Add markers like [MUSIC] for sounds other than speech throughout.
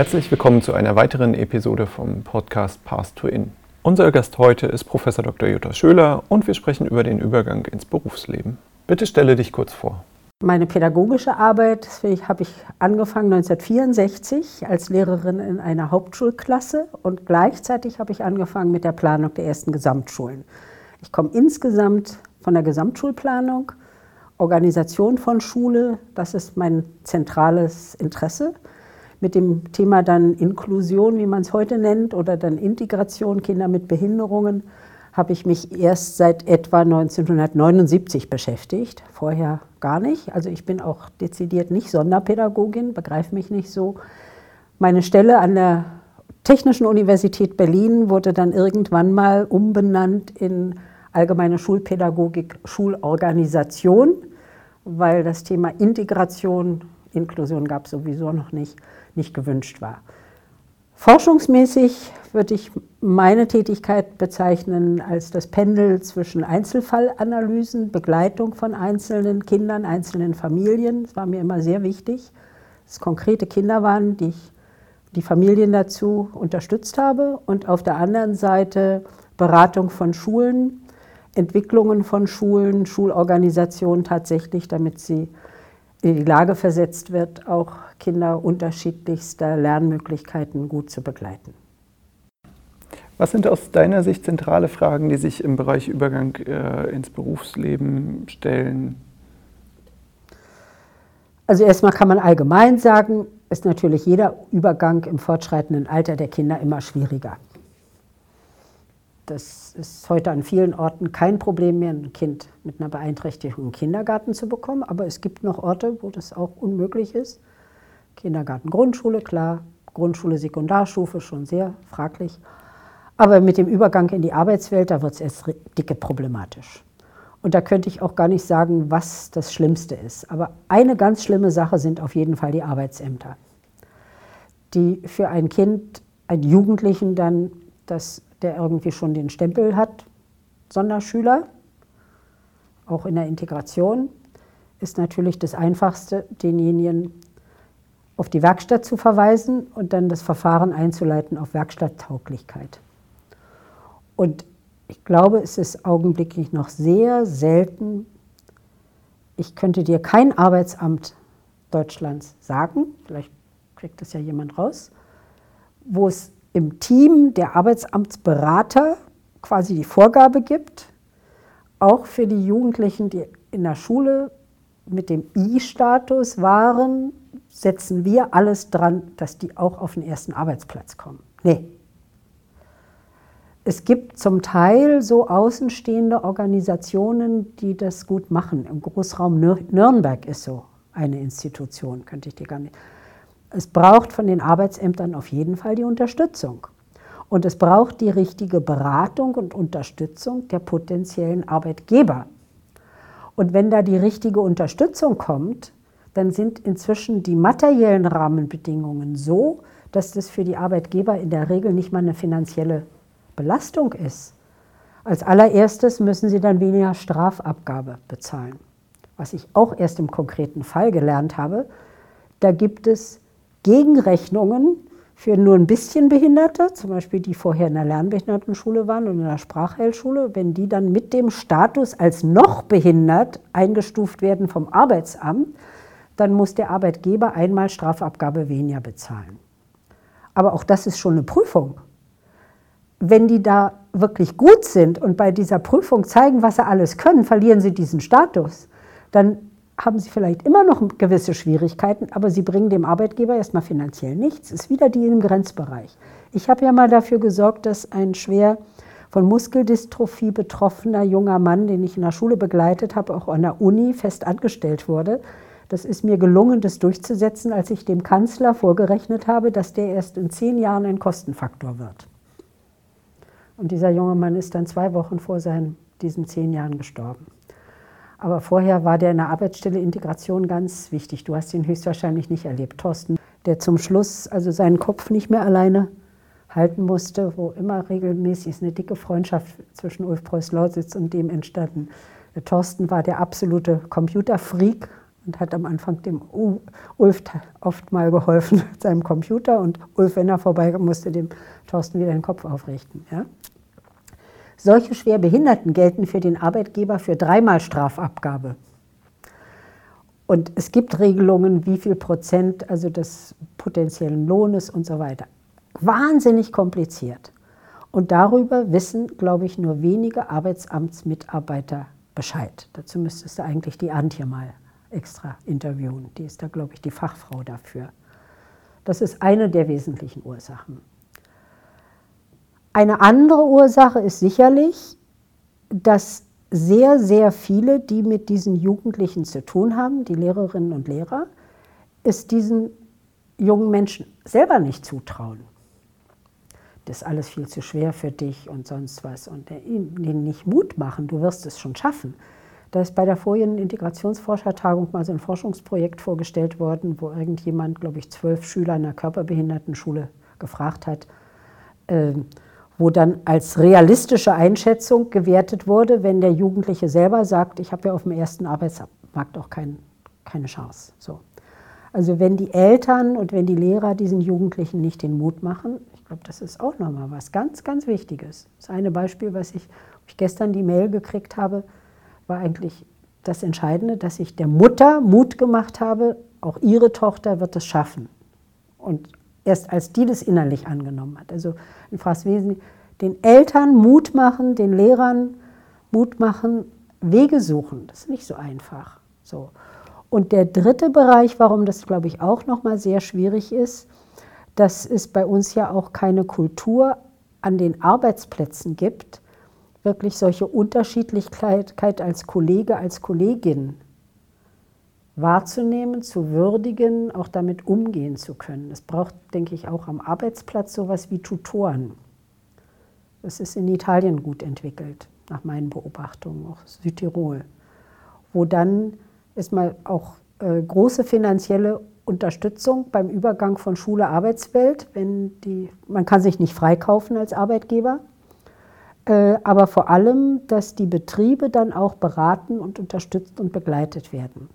Herzlich willkommen zu einer weiteren Episode vom Podcast Path to In. Unser Gast heute ist Professor Dr. Jutta Schöler und wir sprechen über den Übergang ins Berufsleben. Bitte stelle dich kurz vor. Meine pädagogische Arbeit habe ich angefangen 1964 als Lehrerin in einer Hauptschulklasse und gleichzeitig habe ich angefangen mit der Planung der ersten Gesamtschulen. Ich komme insgesamt von der Gesamtschulplanung, Organisation von Schule, das ist mein zentrales Interesse. Mit dem Thema dann Inklusion, wie man es heute nennt, oder dann Integration, Kinder mit Behinderungen, habe ich mich erst seit etwa 1979 beschäftigt, vorher gar nicht. Also ich bin auch dezidiert nicht Sonderpädagogin, begreife mich nicht so. Meine Stelle an der Technischen Universität Berlin wurde dann irgendwann mal umbenannt in allgemeine Schulpädagogik, Schulorganisation, weil das Thema Integration, Inklusion gab es sowieso noch nicht, nicht gewünscht war. Forschungsmäßig würde ich meine Tätigkeit bezeichnen als das Pendel zwischen Einzelfallanalysen, Begleitung von einzelnen Kindern, einzelnen Familien. Das war mir immer sehr wichtig, dass es konkrete Kinder waren, die ich die Familien dazu unterstützt habe. Und auf der anderen Seite Beratung von Schulen, Entwicklungen von Schulen, Schulorganisationen tatsächlich, damit sie in die Lage versetzt wird, auch Kinder unterschiedlichster Lernmöglichkeiten gut zu begleiten. Was sind aus deiner Sicht zentrale Fragen, die sich im Bereich Übergang äh, ins Berufsleben stellen? Also erstmal kann man allgemein sagen, ist natürlich jeder Übergang im fortschreitenden Alter der Kinder immer schwieriger. Das ist heute an vielen Orten kein Problem mehr, ein Kind mit einer Beeinträchtigung im Kindergarten zu bekommen, aber es gibt noch Orte, wo das auch unmöglich ist. Kindergarten, Grundschule, klar, Grundschule, Sekundarstufe schon sehr fraglich. Aber mit dem Übergang in die Arbeitswelt, da wird es erst dicke problematisch. Und da könnte ich auch gar nicht sagen, was das Schlimmste ist. Aber eine ganz schlimme Sache sind auf jeden Fall die Arbeitsämter, die für ein Kind, einen Jugendlichen dann, das, der irgendwie schon den Stempel hat, Sonderschüler, auch in der Integration, ist natürlich das Einfachste, denjenigen auf die Werkstatt zu verweisen und dann das Verfahren einzuleiten auf Werkstatttauglichkeit. Und ich glaube, es ist augenblicklich noch sehr selten, ich könnte dir kein Arbeitsamt Deutschlands sagen, vielleicht kriegt das ja jemand raus, wo es im Team der Arbeitsamtsberater quasi die Vorgabe gibt, auch für die Jugendlichen, die in der Schule mit dem I-Status waren, setzen wir alles dran, dass die auch auf den ersten Arbeitsplatz kommen. Nee. Es gibt zum Teil so außenstehende Organisationen, die das gut machen. Im Großraum Nürnberg ist so eine Institution, könnte ich dir gar nicht. Es braucht von den Arbeitsämtern auf jeden Fall die Unterstützung. Und es braucht die richtige Beratung und Unterstützung der potenziellen Arbeitgeber. Und wenn da die richtige Unterstützung kommt, dann sind inzwischen die materiellen Rahmenbedingungen so, dass das für die Arbeitgeber in der Regel nicht mal eine finanzielle Belastung ist. Als allererstes müssen sie dann weniger Strafabgabe bezahlen. Was ich auch erst im konkreten Fall gelernt habe, da gibt es Gegenrechnungen für nur ein bisschen Behinderte, zum Beispiel die vorher in der Lernbehindertenschule waren und in der Sprachheilschule, wenn die dann mit dem Status als noch behindert eingestuft werden vom Arbeitsamt, dann muss der Arbeitgeber einmal Strafabgabe weniger bezahlen. Aber auch das ist schon eine Prüfung. Wenn die da wirklich gut sind und bei dieser Prüfung zeigen, was sie alles können, verlieren sie diesen Status. Dann haben sie vielleicht immer noch gewisse Schwierigkeiten, aber sie bringen dem Arbeitgeber erstmal finanziell nichts. Ist wieder die im Grenzbereich. Ich habe ja mal dafür gesorgt, dass ein schwer von Muskeldystrophie betroffener junger Mann, den ich in der Schule begleitet habe, auch an der Uni fest angestellt wurde, das ist mir gelungen, das durchzusetzen, als ich dem Kanzler vorgerechnet habe, dass der erst in zehn Jahren ein Kostenfaktor wird. Und dieser junge Mann ist dann zwei Wochen vor seinen, diesen zehn Jahren gestorben. Aber vorher war der in der Arbeitsstelle Integration ganz wichtig. Du hast ihn höchstwahrscheinlich nicht erlebt, Thorsten, der zum Schluss also seinen Kopf nicht mehr alleine halten musste, wo immer regelmäßig eine dicke Freundschaft zwischen Ulf Preuß Lausitz und dem entstanden. Der Thorsten war der absolute Computerfreak, und hat am Anfang dem Ulf oft mal geholfen mit seinem Computer und Ulf, wenn er vorbei musste, dem Thorsten wieder den Kopf aufrichten. Ja? Solche Schwerbehinderten gelten für den Arbeitgeber für dreimal Strafabgabe. Und es gibt Regelungen, wie viel Prozent also des potenziellen Lohnes und so weiter. Wahnsinnig kompliziert. Und darüber wissen, glaube ich, nur wenige Arbeitsamtsmitarbeiter Bescheid. Dazu müsstest du eigentlich die Antje mal extra interviewen. Die ist da, glaube ich, die Fachfrau dafür. Das ist eine der wesentlichen Ursachen. Eine andere Ursache ist sicherlich, dass sehr, sehr viele, die mit diesen Jugendlichen zu tun haben, die Lehrerinnen und Lehrer, es diesen jungen Menschen selber nicht zutrauen. Das ist alles viel zu schwer für dich und sonst was. Und ihnen nicht Mut machen, du wirst es schon schaffen. Da ist bei der vorigen Integrationsforschertagung mal so ein Forschungsprojekt vorgestellt worden, wo irgendjemand, glaube ich, zwölf Schüler in einer Körperbehindertenschule gefragt hat, äh, wo dann als realistische Einschätzung gewertet wurde, wenn der Jugendliche selber sagt, ich habe ja auf dem ersten Arbeitsmarkt auch kein, keine Chance. So. Also wenn die Eltern und wenn die Lehrer diesen Jugendlichen nicht den Mut machen, ich glaube, das ist auch nochmal was ganz, ganz Wichtiges. Das eine Beispiel, was ich, ich gestern die Mail gekriegt habe, war eigentlich das Entscheidende, dass ich der Mutter Mut gemacht habe, auch ihre Tochter wird es schaffen. Und erst als die das innerlich angenommen hat. Also in Fras Wesen, den Eltern Mut machen, den Lehrern Mut machen, Wege suchen. Das ist nicht so einfach. So. Und der dritte Bereich, warum das, glaube ich, auch nochmal sehr schwierig ist, dass es bei uns ja auch keine Kultur an den Arbeitsplätzen gibt, wirklich solche Unterschiedlichkeit als Kollege, als Kollegin wahrzunehmen, zu würdigen, auch damit umgehen zu können. Es braucht, denke ich, auch am Arbeitsplatz sowas wie Tutoren. Das ist in Italien gut entwickelt, nach meinen Beobachtungen, auch Südtirol, wo dann erstmal auch äh, große finanzielle Unterstützung beim Übergang von Schule Arbeitswelt, wenn die man kann sich nicht freikaufen als Arbeitgeber, äh, aber vor allem, dass die Betriebe dann auch beraten und unterstützt und begleitet werden.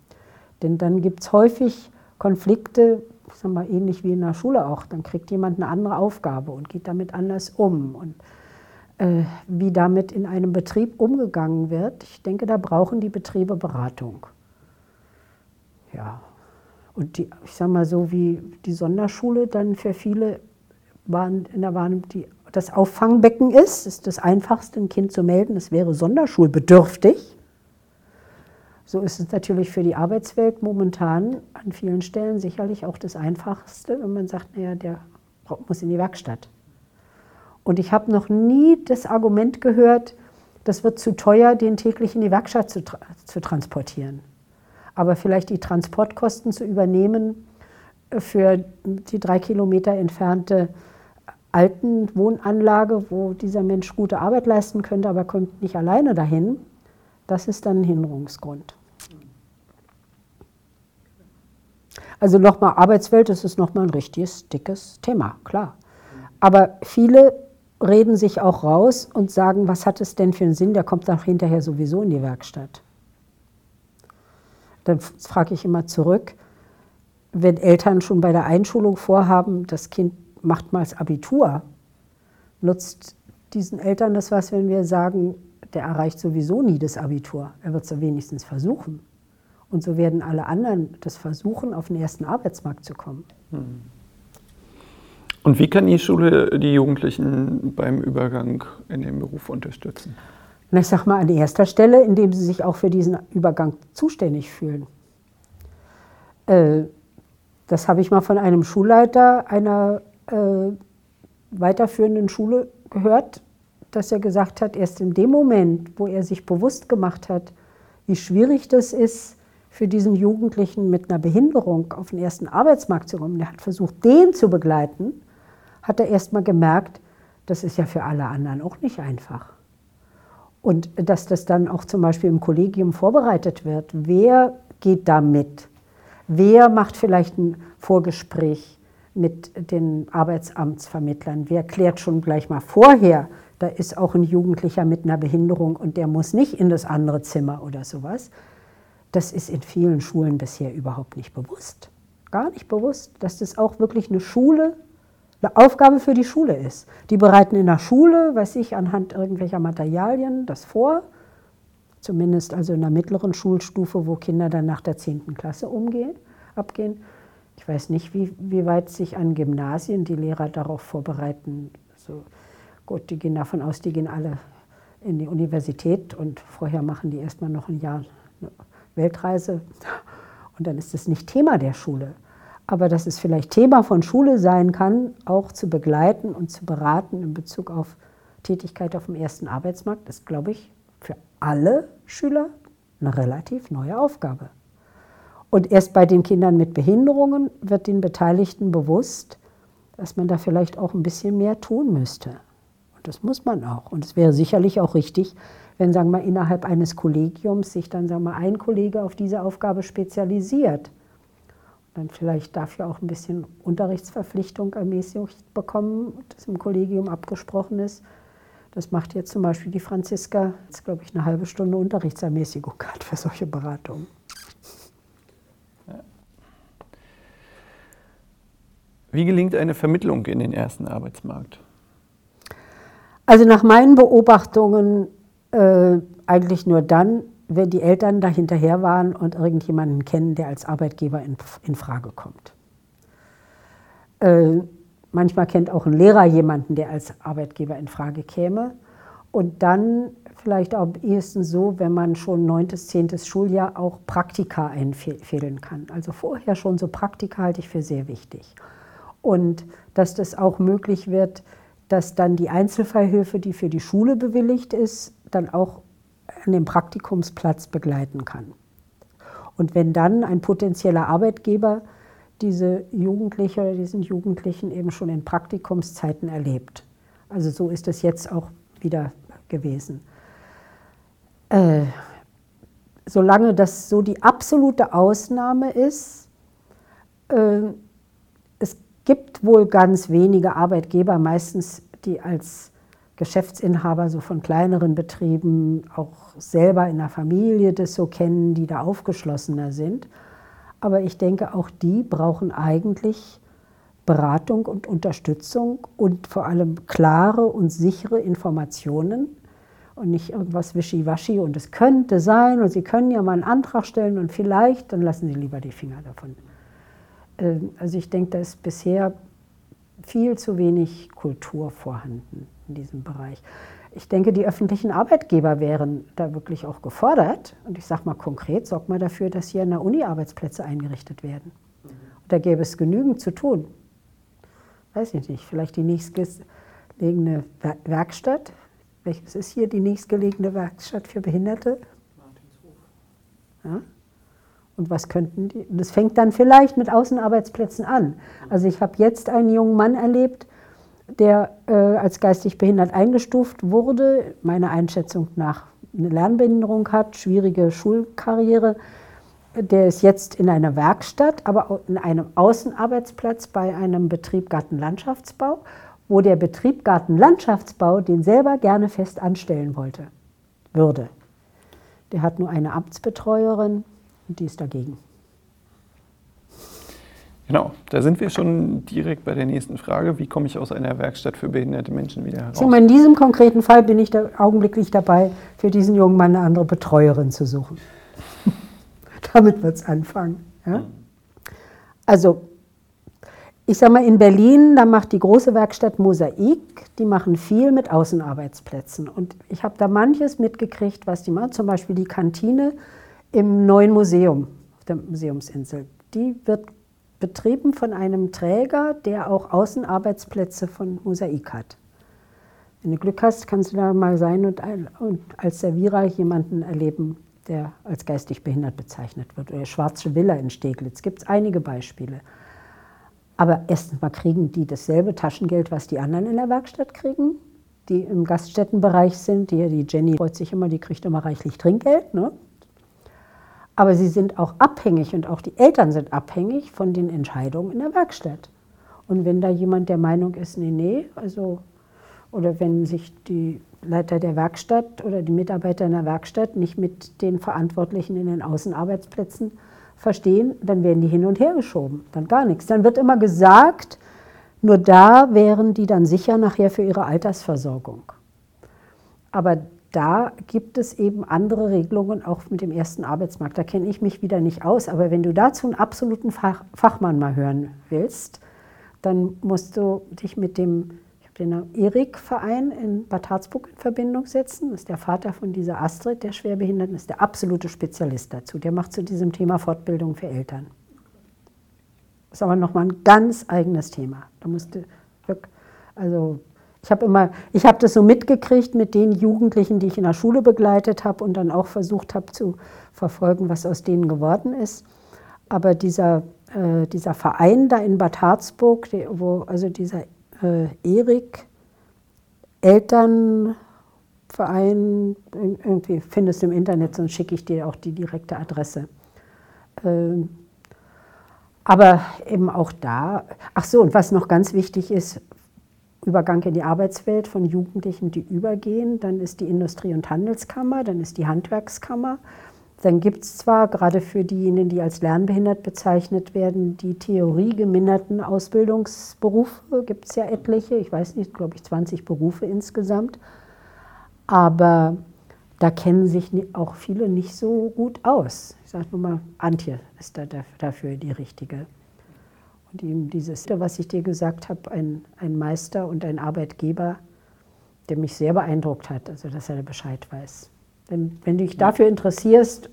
Denn dann gibt es häufig Konflikte, ich sag mal, ähnlich wie in der Schule auch. Dann kriegt jemand eine andere Aufgabe und geht damit anders um. Und äh, wie damit in einem Betrieb umgegangen wird, ich denke, da brauchen die Betriebe Beratung. Ja. Und die, ich sag mal so, wie die Sonderschule dann für viele waren, in der Wahrnehmung, die das Auffangbecken ist, ist das einfachste, ein Kind zu melden, es wäre sonderschulbedürftig. So ist es natürlich für die Arbeitswelt momentan an vielen Stellen sicherlich auch das Einfachste, wenn man sagt, naja, der muss in die Werkstatt. Und ich habe noch nie das Argument gehört, das wird zu teuer, den täglich in die Werkstatt zu, tra zu transportieren. Aber vielleicht die Transportkosten zu übernehmen für die drei Kilometer entfernte alten Wohnanlage, wo dieser Mensch gute Arbeit leisten könnte, aber kommt nicht alleine dahin, das ist dann ein Hinderungsgrund. Also nochmal Arbeitswelt, das ist nochmal ein richtiges, dickes Thema, klar. Aber viele reden sich auch raus und sagen, was hat es denn für einen Sinn, der kommt dann hinterher sowieso in die Werkstatt. Dann frage ich immer zurück, wenn Eltern schon bei der Einschulung vorhaben, das Kind macht mal das Abitur, nutzt diesen Eltern das was, wenn wir sagen, der erreicht sowieso nie das Abitur. Er wird es ja wenigstens versuchen. Und so werden alle anderen das versuchen, auf den ersten Arbeitsmarkt zu kommen. Hm. Und wie kann die Schule die Jugendlichen beim Übergang in den Beruf unterstützen? Na, ich sage mal an erster Stelle, indem sie sich auch für diesen Übergang zuständig fühlen. Äh, das habe ich mal von einem Schulleiter einer äh, weiterführenden Schule gehört, dass er gesagt hat, erst in dem Moment, wo er sich bewusst gemacht hat, wie schwierig das ist, für diesen Jugendlichen mit einer Behinderung auf den ersten Arbeitsmarkt zu kommen, der hat versucht, den zu begleiten, hat er erst mal gemerkt, das ist ja für alle anderen auch nicht einfach. Und dass das dann auch zum Beispiel im Kollegium vorbereitet wird. Wer geht da mit? Wer macht vielleicht ein Vorgespräch mit den Arbeitsamtsvermittlern? Wer klärt schon gleich mal vorher, da ist auch ein Jugendlicher mit einer Behinderung und der muss nicht in das andere Zimmer oder sowas. das ist in vielen Schulen bisher überhaupt nicht bewusst. Gar nicht bewusst, dass das auch wirklich eine Schule, eine Aufgabe für die Schule ist. Die bereiten in der Schule, weiß ich, anhand irgendwelcher Materialien das vor, zumindest also in der mittleren Schulstufe, wo Kinder dann nach der 10. Klasse umgehen, abgehen. Ich weiß nicht, wie, wie weit sich an Gymnasien die Lehrer darauf vorbereiten. Also, gut, die gehen davon aus, die gehen alle in die Universität und vorher machen die erstmal noch ein Jahr Weltreise und dann ist es nicht Thema der Schule. Aber dass es vielleicht Thema von Schule sein kann, auch zu begleiten und zu beraten in Bezug auf Tätigkeit auf dem ersten Arbeitsmarkt, ist, glaube ich, für alle Schüler eine relativ neue Aufgabe. Und erst bei den Kindern mit Behinderungen wird den Beteiligten bewusst, dass man da vielleicht auch ein bisschen mehr tun müsste. Das muss man auch. Und es wäre sicherlich auch richtig, wenn, sagen wir, innerhalb eines Kollegiums sich dann, sagen wir, ein Kollege auf diese Aufgabe spezialisiert. Und dann vielleicht dafür auch ein bisschen Unterrichtsverpflichtung ermäßigt bekommen, das im Kollegium abgesprochen ist. Das macht jetzt zum Beispiel die Franziska, jetzt glaube ich, eine halbe Stunde Unterrichtsermäßigung hat für solche Beratungen. Wie gelingt eine Vermittlung in den ersten Arbeitsmarkt? Also nach meinen Beobachtungen äh, eigentlich nur dann, wenn die Eltern da hinterher waren und irgendjemanden kennen, der als Arbeitgeber in, in Frage kommt. Äh, manchmal kennt auch ein Lehrer jemanden, der als Arbeitgeber in Frage käme. Und dann vielleicht auch am ehesten so, wenn man schon neuntes, zehntes Schuljahr auch Praktika einfädeln kann. Also vorher schon so Praktika halte ich für sehr wichtig. Und dass das auch möglich wird, dass dann die Einzelfallhilfe, die für die Schule bewilligt ist, dann auch an dem Praktikumsplatz begleiten kann. Und wenn dann ein potenzieller Arbeitgeber diese Jugendliche oder diesen Jugendlichen eben schon in Praktikumszeiten erlebt. Also so ist es jetzt auch wieder gewesen. Äh, solange das so die absolute Ausnahme ist, äh, gibt wohl ganz wenige Arbeitgeber, meistens die als Geschäftsinhaber so von kleineren Betrieben auch selber in der Familie das so kennen, die da aufgeschlossener sind. Aber ich denke, auch die brauchen eigentlich Beratung und Unterstützung und vor allem klare und sichere Informationen und nicht irgendwas wischiwaschi und es könnte sein und Sie können ja mal einen Antrag stellen und vielleicht, dann lassen Sie lieber die Finger davon. Ähm, also ich denke, da ist bisher viel zu wenig Kultur vorhanden in diesem Bereich. Ich denke, die öffentlichen Arbeitgeber wären da wirklich auch gefordert. Und ich sage mal konkret, sorgt mal dafür, dass hier an der Uni Arbeitsplätze eingerichtet werden. Und da gäbe es genügend zu tun. Weiß ich nicht, vielleicht die nächstgelegene Werkstatt. Welches ist hier die nächstgelegene Werkstatt für Behinderte? Martinshof. Ja? Und was könnten die? Das fängt dann vielleicht mit Außenarbeitsplätzen an. Also ich habe jetzt einen jungen Mann erlebt, der äh, als geistig behindert eingestuft wurde, meiner Einschätzung nach eine Lernbehinderung hat, schwierige Schulkarriere. Der ist jetzt in einer Werkstatt, aber in einem Außenarbeitsplatz bei einem Betrieb Gartenlandschaftsbau, wo der Betrieb Gartenlandschaftsbau den selber gerne fest anstellen wollte, würde. Der hat nur eine Amtsbetreuerin und die ist dagegen. Genau, da sind wir schon direkt bei der nächsten Frage. Wie komme ich aus einer Werkstatt für behinderte Menschen wieder heraus? So, in diesem konkreten Fall bin ich da augenblicklich dabei, für diesen jungen Mann eine andere Betreuerin zu suchen. [LAUGHS] Damit wird es anfangen. Ja? Also, ich sage mal, in Berlin, da macht die große Werkstatt Mosaik, die machen viel mit Außenarbeitsplätzen. Und ich habe da manches mitgekriegt, was die machen. Zum Beispiel die Kantine im neuen Museum auf der Museumsinsel. Die wird betrieben von einem Träger, der auch Außenarbeitsplätze von Mosaik hat. Wenn du Glück hast, kannst du da mal sein und, als Servierer jemanden erleben, der als geistig behindert bezeichnet wird. Oder Schwarze Villa in Steglitz. Gibt es einige Beispiele. Aber erstens mal kriegen die dasselbe Taschengeld, was die anderen in der Werkstatt kriegen, die im Gaststättenbereich sind. Die, die Jenny freut sich immer, die kriegt immer reichlich Trinkgeld. Ne? Aber sie sind auch abhängig und auch die Eltern sind abhängig von den Entscheidungen in der Werkstatt. Und wenn da jemand der Meinung ist, nee, nee, also, oder wenn sich die Leiter der Werkstatt oder die Mitarbeiter in der Werkstatt nicht mit den Verantwortlichen in den Außenarbeitsplätzen verstehen, dann werden die hin und her geschoben, dann gar nichts. Dann wird immer gesagt, nur da wären die dann sicher nachher für ihre Altersversorgung. Aber da gibt es eben andere Regelungen auch mit dem ersten Arbeitsmarkt. Da kenne ich mich wieder nicht aus. Aber wenn du dazu einen absoluten Fach, Fachmann mal hören willst, dann musst du dich mit dem den Erik-Verein in Bad Harzburg in Verbindung setzen. Das ist der Vater von dieser Astrid, der Schwerbehinderten, ist der absolute Spezialist dazu. Der macht zu diesem Thema Fortbildung für Eltern. Das ist aber nochmal ein ganz eigenes Thema. Da musste also ich habe immer, ich habe das so mitgekriegt mit den Jugendlichen, die ich in der Schule begleitet habe und dann auch versucht habe zu verfolgen, was aus denen geworden ist. Aber dieser, äh, dieser Verein da in Bad Harzburg, wo also dieser äh, Erik Elternverein, irgendwie findest du im Internet, sonst schicke ich dir auch die direkte Adresse. Ähm, aber eben auch da, ach so, und was noch ganz wichtig ist, Übergang in die Arbeitswelt von Jugendlichen, die übergehen. Dann ist die Industrie- und Handelskammer, dann ist die Handwerkskammer. Dann gibt es zwar gerade für diejenigen, die als lernbehindert bezeichnet werden, die theoriegeminderten Ausbildungsberufe, gibt es ja etliche, ich weiß nicht, glaube ich 20 Berufe insgesamt. Aber da kennen sich auch viele nicht so gut aus. Ich sage nur mal, Antje ist da dafür die richtige ihm dieses, was ich dir gesagt habe, ein, ein Meister und ein Arbeitgeber, der mich sehr beeindruckt hat, also dass er Bescheid weiß. Wenn, wenn du dich dafür interessierst,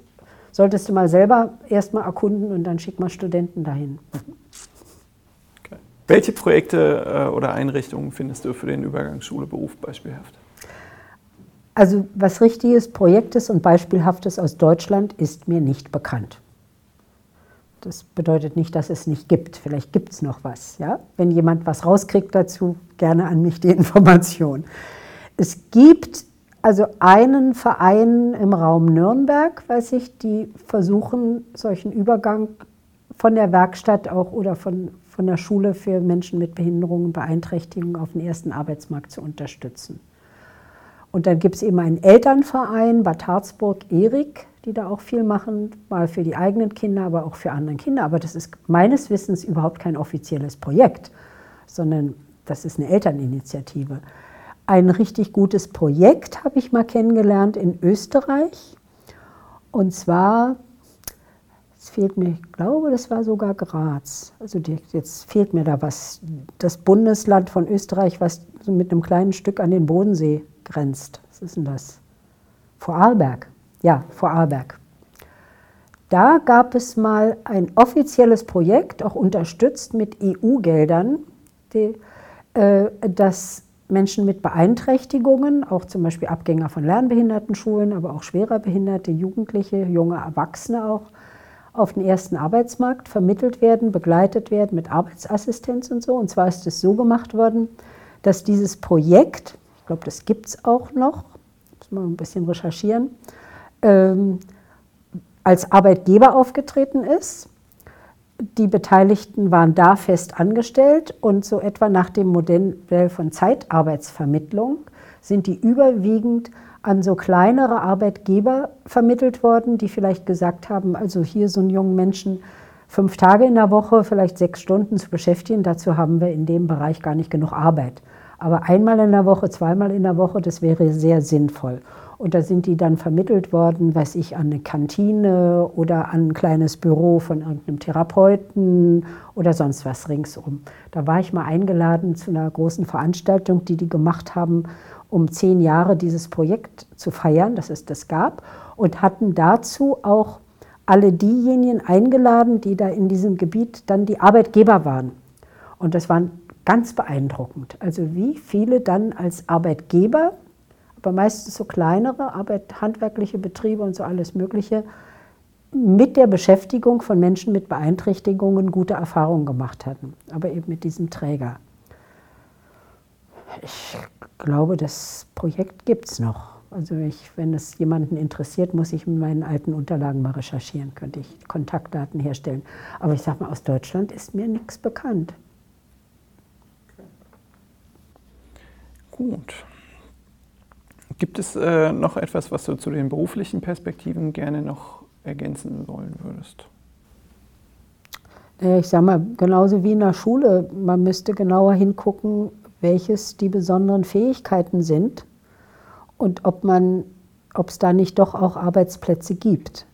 solltest du mal selber erstmal erkunden und dann schick mal Studenten dahin. Okay. Welche Projekte äh, oder Einrichtungen findest du für den Übergang Schule-Beruf beispielhaft? Also was richtiges, Projektes und Beispielhaftes aus Deutschland ist mir nicht bekannt. Das bedeutet nicht, dass es nicht gibt. Vielleicht gibt es noch was. Ja? Wenn jemand was rauskriegt dazu, gerne an mich die Information. Es gibt also einen Verein im Raum Nürnberg, weiß ich, die versuchen, solchen Übergang von der Werkstatt auch oder von, von der Schule für Menschen mit Behinderungen und Beeinträchtigungen auf den ersten Arbeitsmarkt zu unterstützen. Und dann gibt es eben einen Elternverein, Bad Harzburg, Erik, die da auch viel machen, mal für die eigenen Kinder, aber auch für andere Kinder. Aber das ist meines Wissens überhaupt kein offizielles Projekt, sondern das ist eine Elterninitiative. Ein richtig gutes Projekt habe ich mal kennengelernt in Österreich. Und zwar, fehlt mir, ich glaube, das war sogar Graz. Also die, jetzt fehlt mir da was. Das Bundesland von Österreich, was so mit einem kleinen Stück an den Bodensee grenzt. Was ist denn das? Vorarlberg ja, Vorarlberg. Da gab es mal ein offizielles Projekt, auch unterstützt mit EU-Geldern, äh, das Menschen mit Beeinträchtigungen, auch zum Beispiel Abgänger von Lernbehindertenschulen, aber auch schwerer behinderte Jugendliche, junge Erwachsene auch, auf den ersten Arbeitsmarkt vermittelt werden, begleitet werden mit Arbeitsassistenz und so. Und zwar ist es so gemacht worden, dass dieses Projekt, ich glaube, das gibt es auch noch, muss man ein bisschen recherchieren, ähm, als Arbeitgeber aufgetreten ist. Die Beteiligten waren da fest angestellt und so etwa nach dem Modell von Zeitarbeitsvermittlung sind die überwiegend an so kleinere Arbeitgeber vermittelt worden, die vielleicht gesagt haben, also hier so einen jungen Menschen fünf Tage in der Woche, vielleicht sechs Stunden zu beschäftigen, dazu haben wir in dem Bereich gar nicht genug Arbeit. Aber einmal in der Woche, zweimal in der Woche, das wäre sehr sinnvoll. Und da sind die dann vermittelt worden, weiß ich, an eine Kantine oder an ein kleines Büro von irgendeinem Therapeuten oder sonst was ringsum. Da war ich mal eingeladen zu einer großen Veranstaltung, die die gemacht haben, um zehn Jahre dieses Projekt zu feiern, dass es das gab, und hatten dazu auch alle diejenigen eingeladen, die da in diesem Gebiet dann die Arbeitgeber waren. Und das war ganz beeindruckend. Also wie viele dann als Arbeitgeber aber meistens so kleinere, Arbeit, handwerkliche Betriebe und so alles Mögliche, mit der Beschäftigung von Menschen mit Beeinträchtigungen gute Erfahrungen gemacht hatten, aber eben mit diesem Träger. Ich glaube, das Projekt gibt es noch. Also ich, wenn es jemanden interessiert, muss ich mit meinen alten Unterlagen mal recherchieren, könnte ich Kontaktdaten herstellen. Aber ich sage mal, aus Deutschland ist mir nichts bekannt. Gut. Gibt es äh, noch etwas, was du zu den beruflichen Perspektiven gerne noch ergänzen wollen würdest? Ich sage mal, genauso wie in der Schule, man müsste genauer hingucken, welches die besonderen Fähigkeiten sind und ob man, ob es da nicht doch auch Arbeitsplätze gibt,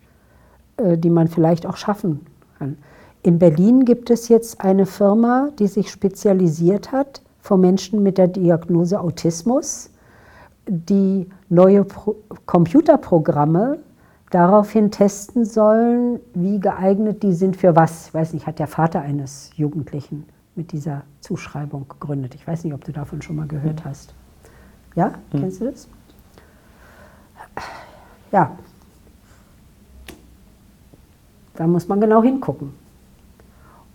äh, die man vielleicht auch schaffen kann. In Berlin gibt es jetzt eine Firma, die sich spezialisiert hat für Menschen mit der Diagnose Autismus, die neue Pro Computerprogramme daraufhin testen sollen, wie geeignet die sind für was. Ich weiß nicht, hat der Vater eines Jugendlichen mit dieser Zuschreibung gegründet. Ich weiß nicht, ob du davon schon mal gehört hast. Ja, mhm. kennst du das? Ja. Da muss man genau hingucken.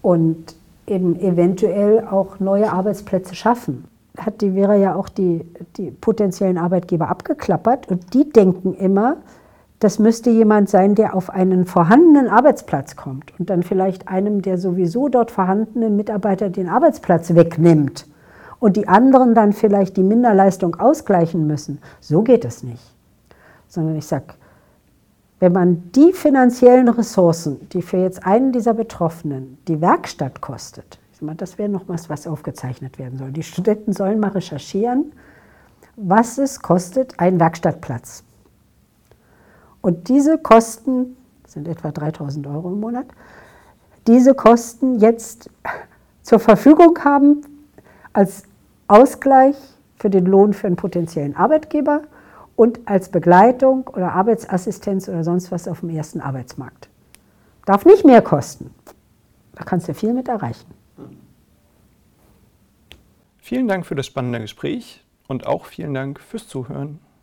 Und eben eventuell auch neue Arbeitsplätze schaffen. Hat die Vera ja auch die, die potenziellen Arbeitgeber abgeklappert und die denken immer, das müsste jemand sein, der auf einen vorhandenen Arbeitsplatz kommt und dann vielleicht einem der sowieso dort vorhandenen Mitarbeiter den Arbeitsplatz wegnimmt und die anderen dann vielleicht die Minderleistung ausgleichen müssen. So geht es nicht. Sondern ich sage, wenn man die finanziellen Ressourcen, die für jetzt einen dieser Betroffenen die Werkstatt kostet, das wäre noch was, was aufgezeichnet werden soll. Die Studenten sollen mal recherchieren, was es kostet, ein Werkstattplatz. Und diese Kosten sind etwa 3000 Euro im Monat. Diese Kosten jetzt zur Verfügung haben als Ausgleich für den Lohn für einen potenziellen Arbeitgeber und als Begleitung oder Arbeitsassistenz oder sonst was auf dem ersten Arbeitsmarkt. Darf nicht mehr kosten. Da kannst du viel mit erreichen. Vielen Dank für das spannende Gespräch und auch vielen Dank fürs Zuhören.